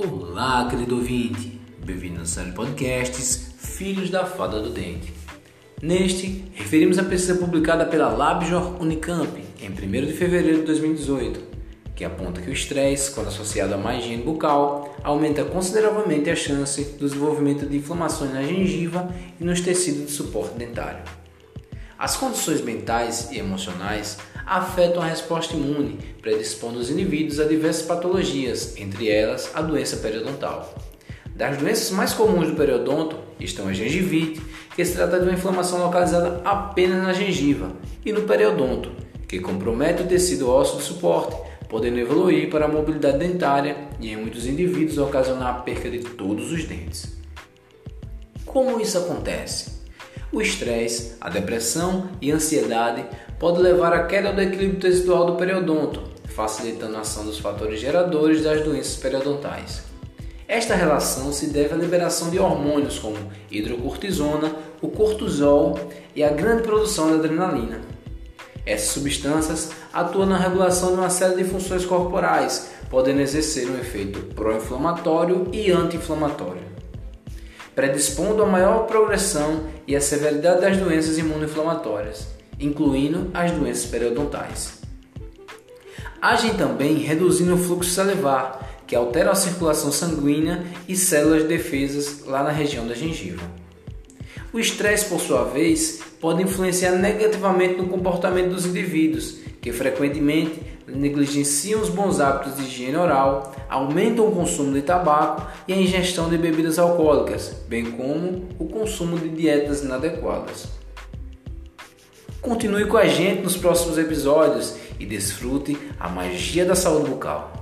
Olá, querido ouvinte! Bem-vindo ao série podcasts Filhos da Fada do Dente. Neste, referimos a pesquisa publicada pela LabJOR Unicamp em 1 de fevereiro de 2018, que aponta que o estresse, quando associado a má higiene bucal, aumenta consideravelmente a chance do desenvolvimento de inflamações na gengiva e nos tecidos de suporte dentário. As condições mentais e emocionais afetam a resposta imune, predispondo os indivíduos a diversas patologias, entre elas a doença periodontal. Das doenças mais comuns do periodonto estão a gengivite, que se trata de uma inflamação localizada apenas na gengiva, e no periodonto, que compromete o tecido ósseo de suporte, podendo evoluir para a mobilidade dentária e, em muitos indivíduos, ocasionar a perca de todos os dentes. Como isso acontece? O estresse, a depressão e a ansiedade podem levar à queda do equilíbrio tecidual do periodonto, facilitando a ação dos fatores geradores das doenças periodontais. Esta relação se deve à liberação de hormônios como hidrocortisona, o cortisol e a grande produção de adrenalina. Essas substâncias atuam na regulação de uma série de funções corporais, podendo exercer um efeito pró-inflamatório e anti-inflamatório predispondo a maior progressão e a severidade das doenças imunoinflamatórias, incluindo as doenças periodontais. Agem também reduzindo o fluxo salivar, que altera a circulação sanguínea e células de defesas lá na região da gengiva. O estresse, por sua vez, pode influenciar negativamente no comportamento dos indivíduos, que frequentemente negligenciam os bons hábitos de higiene oral, aumentam o consumo de tabaco e a ingestão de bebidas alcoólicas, bem como o consumo de dietas inadequadas. Continue com a gente nos próximos episódios e desfrute a magia da saúde bucal.